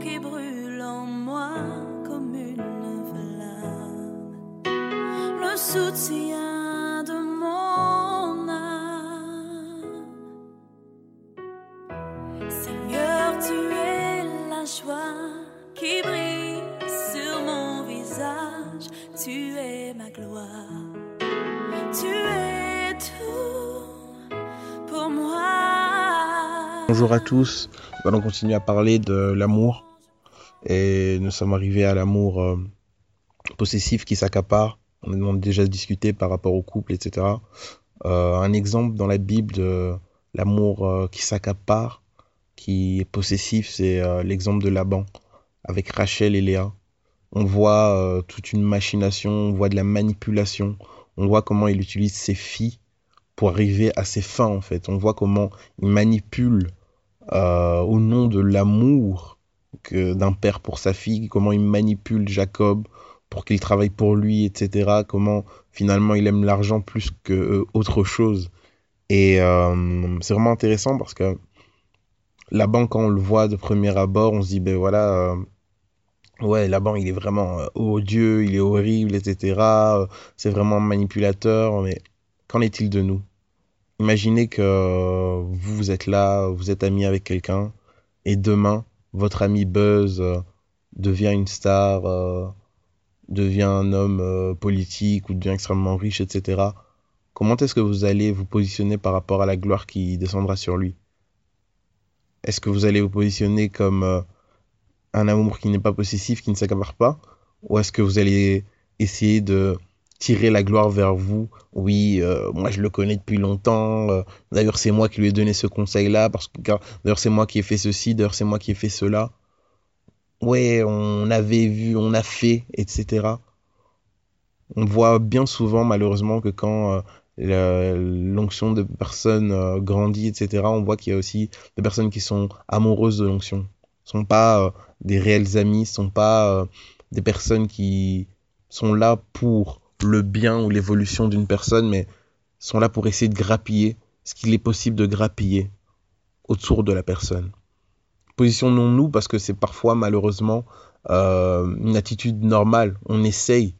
qui brûle en moi comme une flamme. Le soutien de mon âme. Seigneur, tu es la joie qui brille sur mon visage. Tu es ma gloire. Bonjour à tous, nous allons continuer à parler de l'amour et nous sommes arrivés à l'amour euh, possessif qui s'accapare. On a déjà discuté par rapport au couple, etc. Euh, un exemple dans la Bible de l'amour euh, qui s'accapare, qui est possessif, c'est l'exemple de Laban avec Rachel et Léa. On voit toute une machination, on voit de la manipulation, on voit comment il utilise ses filles pour arriver à ses fins en fait. On voit comment il manipule au nom de l'amour d'un père pour sa fille, comment il manipule Jacob pour qu'il travaille pour lui, etc. Comment finalement il aime l'argent plus que euh, autre chose. Et euh, c'est vraiment intéressant parce que Laban, quand on le voit de premier abord, on se dit, ben voilà, euh, ouais, Laban, il est vraiment euh, odieux, il est horrible, etc. Euh, C'est vraiment manipulateur, mais qu'en est-il de nous? Imaginez que vous, vous êtes là, vous êtes ami avec quelqu'un, et demain, votre ami Buzz euh, devient une star, euh, devient un homme euh, politique ou devient extrêmement riche, etc. Comment est-ce que vous allez vous positionner par rapport à la gloire qui descendra sur lui? Est-ce que vous allez vous positionner comme un amour qui n'est pas possessif, qui ne s'accapare pas? Ou est-ce que vous allez essayer de tirer la gloire vers vous? Oui, euh, moi je le connais depuis longtemps. euh, d'ailleurs, c'est moi qui lui ai donné ce conseil-là, parce que d'ailleurs, c'est moi qui ai fait ceci, d'ailleurs, c'est moi qui ai fait cela. Ouais, on avait vu, on a fait, etc. On voit bien souvent, malheureusement, que quand euh, l'onction de personnes grandit, etc., on voit qu'il y a aussi des personnes qui sont amoureuses de l'onction. Ce sont pas des réels amis, ce sont pas des personnes qui sont là pour le bien ou l'évolution d'une personne, mais sont là pour essayer de grappiller ce qu'il est possible de grappiller autour de la personne. Positionnons-nous parce que c'est parfois malheureusement euh, une attitude normale. On essaye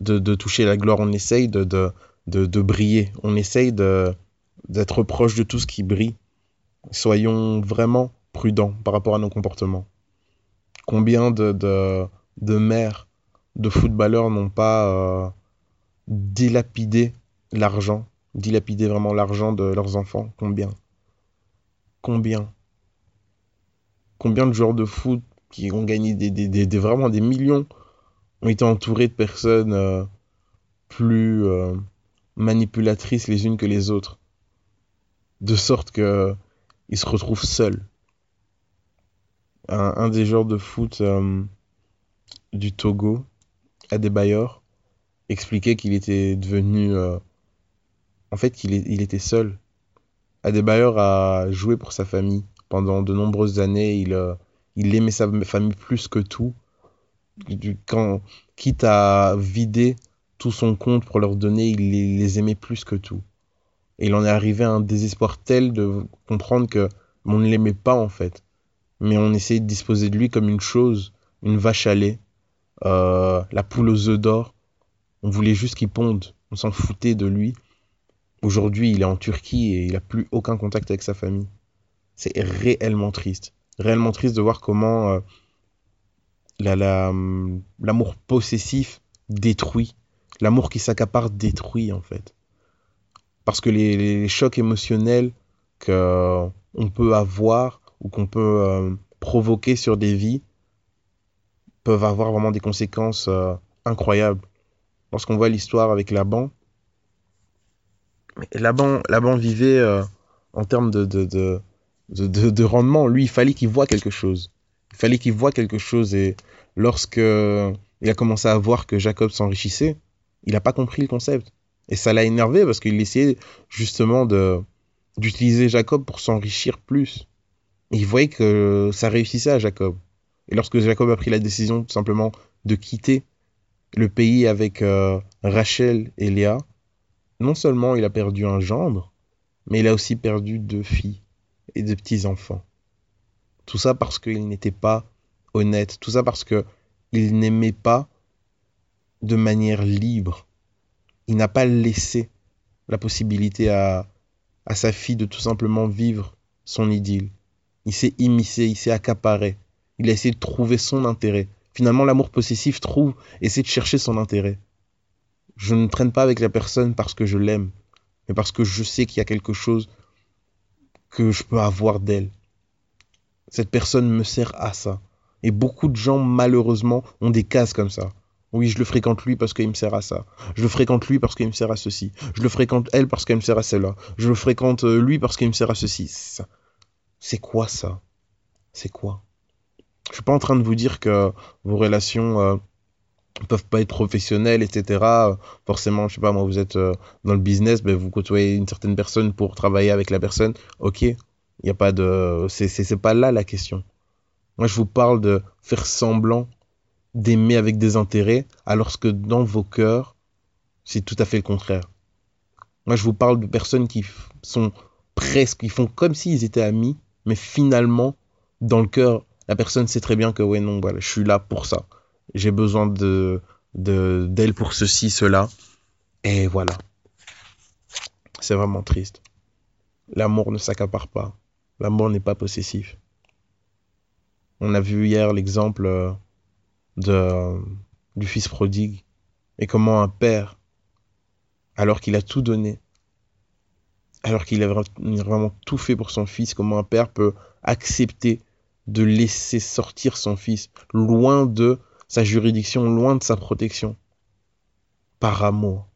de, de toucher la gloire, on essaye de, de, de, briller, on essaye d'être proche de tout ce qui brille. Soyons vraiment prudents par rapport à nos comportements. Combien de, de, de mères, de footballeurs n'ont pas euh, dilapidé l'argent, dilapidé vraiment l'argent de leurs enfants. Combien? Combien? Combien de joueurs de foot qui ont gagné des, des, des, des- vraiment des millions ont été entourés de personnes euh, plus euh, manipulatrices les unes que les autres, de sorte que ils se retrouvent seuls. Un, un des joueurs de foot euh, du Togo, Adebayor, expliquait qu'il était devenu, euh, en fait, qu'il il était seul. Adebayor a joué pour sa famille pendant de nombreuses années. Il, euh, aimait sa famille plus que tout. Quand, quitte à vider tout son compte pour leur donner, il les, les aimait plus que tout. Et il en est arrivé à un désespoir tel de comprendre que on ne l'aimait pas en fait, mais on essayait de disposer de lui comme une chose, une vache à lait, euh, la poule aux œufs d'or. On voulait juste qu'il ponde, on s'en foutait de lui. Aujourd'hui, il est en Turquie et il n'a plus aucun contact avec sa famille. C'est réellement triste. Réellement triste de voir comment euh, la- la- l'amour possessif détruit. L'amour qui s'accapare détruit, en fait. Parce que les, chocs émotionnels qu'on peut avoir ou qu'on peut euh, provoquer sur des vies peuvent avoir vraiment des conséquences euh, incroyables. Lorsqu'on voit l'histoire avec Laban, Laban, Laban vivait euh, en termes de, de, de, de, de- de rendement. Lui, il fallait qu'il voit quelque chose. Il fallait qu'il voit quelque chose. Et lorsque il a commencé à voir que Jacob s'enrichissait, il n'a pas compris le concept. Et ça l'a énervé parce qu'il essayait justement de d'utiliser Jacob pour s'enrichir plus. Il voyait que ça réussissait à Jacob. Et lorsque Jacob a pris la décision tout simplement de quitter le pays avec euh, Rachel et Léa, non seulement il a perdu un gendre, mais il a aussi perdu deux filles et deux petits-enfants. Tout ça parce qu'il n'était pas honnête. Tout ça parce que il n'aimait pas de manière libre. Il n'a pas laissé la possibilité à, à sa fille de tout simplement vivre son idylle. Il s'est immiscé, il s'est accaparé. Il a essayé de trouver son intérêt. Finalement, l'amour possessif trouve, essaie de chercher son intérêt. Je ne traîne pas avec la personne parce que je l'aime, mais parce que je sais qu'il y a quelque chose que je peux avoir d'elle. Cette personne me sert à ça. Et beaucoup de gens, malheureusement, ont des cases comme ça. Oui, je le fréquente lui parce qu'il me sert à ça. Je le fréquente lui parce qu'il me sert à ceci. Je le fréquente elle parce qu'elle me sert à cela. Je le fréquente euh, lui parce qu'il me sert à ceci. C'est quoi ça? C'est quoi? Je suis pas en train de vous dire que vos relations euh, peuvent pas être professionnelles, etc. Forcément, je sais pas, moi, vous êtes euh, dans le business, ben, vous côtoyez une certaine personne pour travailler avec la personne. Ok, il n'y a pas de, c'est pas là la question. Moi, je vous parle de faire semblant d'aimer avec des intérêts, alors que dans vos cœurs, c'est tout à fait le contraire. Moi, je vous parle de personnes qui sont presque, ils font comme s'ils étaient amis, mais finalement, dans le cœur, la personne sait très bien que, ouais, non, voilà, je suis là pour ça. J'ai besoin de d'elle pour ceci, cela. Et voilà. C'est vraiment triste. L'amour ne s'accapare pas. L'amour n'est pas possessif. On a vu hier l'exemple euh, de, du fils prodigue et comment un père, alors qu'il a tout donné, alors qu'il a vraiment tout fait pour son fils, comment un père peut accepter de laisser sortir son fils loin de sa juridiction, loin de sa protection, par amour.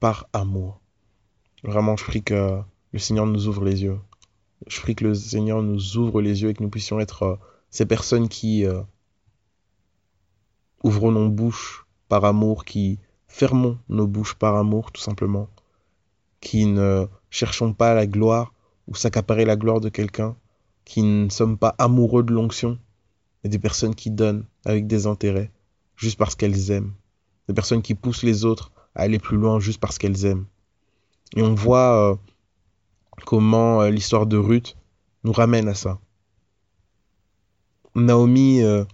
Par amour. Vraiment, je prie que le Seigneur nous ouvre les yeux. Je prie que le Seigneur nous ouvre les yeux et que nous puissions être euh, ces personnes qui euh, ouvrons nos bouches par amour, qui fermons nos bouches par amour, tout simplement, qui ne cherchons pas la gloire ou s'accaparer la gloire de quelqu'un, qui ne sommes pas amoureux de l'onction, mais des personnes qui donnent avec des intérêts, juste parce qu'elles aiment, des personnes qui poussent les autres à aller plus loin juste parce qu'elles aiment. Et on voit euh, comment euh, l'histoire de Ruth nous ramène à ça. Naomi euh,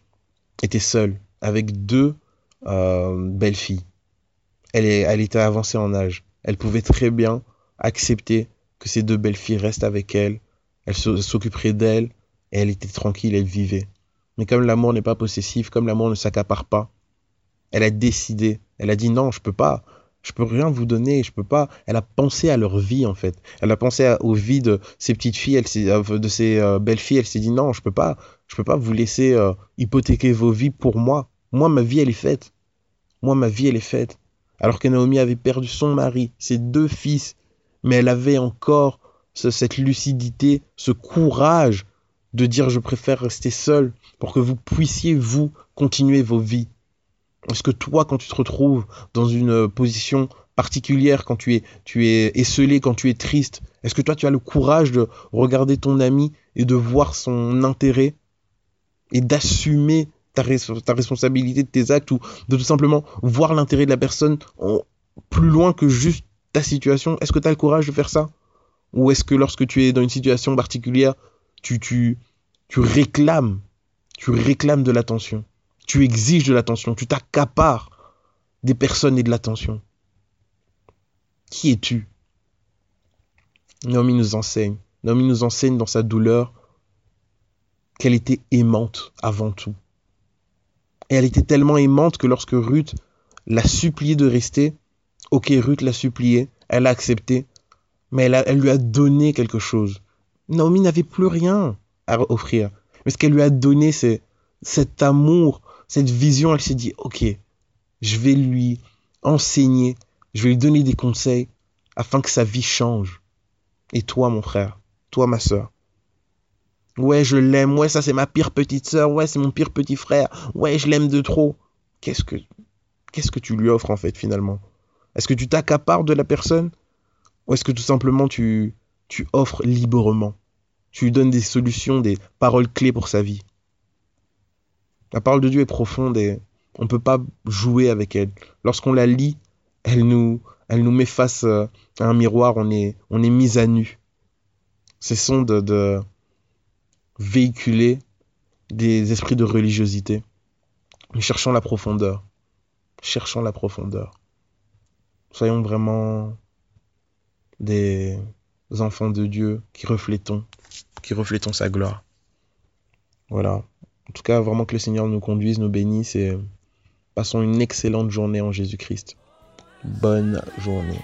était seule avec deux belles filles. Elle, est, elle était avancée en âge. Elle pouvait très bien accepter que ces deux belles filles restent avec elle. Elle s'occuperait d'elle et elle était tranquille, elle vivait. Mais comme l'amour n'est pas possessif, comme l'amour ne s'accapare pas, elle a décidé, elle a dit non, je peux pas, je peux rien vous donner, je peux pas. Elle a pensé à leur vie en fait. Elle a pensé aux vies de ses petites filles, elle euh, de ses euh, belles filles. Elle s'est dit non, je peux pas, je peux pas vous laisser euh, hypothéquer vos vies pour moi. Moi, ma vie elle est faite. Moi, ma vie elle est faite. Alors que Naomi avait perdu son mari, ses deux fils, mais elle avait encore cette lucidité, ce courage de dire je préfère rester seule pour que vous puissiez vous continuer vos vies. Est-ce que toi, quand tu te retrouves dans une position particulière, quand tu es, tu es esselé, quand tu es triste, est-ce que toi, tu as le courage de regarder ton ami et de voir son intérêt et d'assumer ta, ta, responsabilité de tes actes ou de tout simplement voir l'intérêt de la personne plus loin que juste ta situation? Est-ce que tu as le courage de faire ça? Ou est-ce que lorsque tu es dans une situation particulière, tu, tu, tu réclames, tu réclames de l'attention tu exiges de l'attention, tu t'accapares des personnes et de l'attention. Qui es-tu? Naomi nous enseigne. Naomi nous enseigne dans sa douleur qu'elle était aimante avant tout. Et elle était tellement aimante que lorsque Ruth l'a supplié de rester, ok, Ruth l'a supplié, elle a accepté, mais elle, elle lui a donné quelque chose. Naomi n'avait plus rien à offrir. Mais ce qu'elle lui a donné, c'est cet amour cette vision, elle s'est dit, ok, je vais lui enseigner, je vais lui donner des conseils afin que sa vie change. Et toi, mon frère, toi, ma soeur, ouais, je l'aime, ouais, ça c'est ma pire petite soeur, ouais, c'est mon pire petit frère, ouais, je l'aime de trop. Qu'est-ce que, qu'est-ce que tu lui offres en fait finalement? Est-ce que tu t'accapares de la personne? Ou est-ce que tout simplement tu, offres librement? Tu lui donnes des solutions, des paroles clés pour sa vie? La parole de Dieu est profonde et on ne peut pas jouer avec elle. Lorsqu'on la lit, elle nous, elle nous met face euh, à un miroir, on est, on est mis à nu. Cessons de, de, véhiculer des esprits de religiosité. Cherchons la profondeur. Cherchons la profondeur. Soyons vraiment des enfants de Dieu qui reflétons, qui reflétons sa gloire. Voilà. En tout cas, vraiment que le Seigneur nous conduise, nous bénisse et passons une excellente journée en Jésus-Christ. Bonne journée.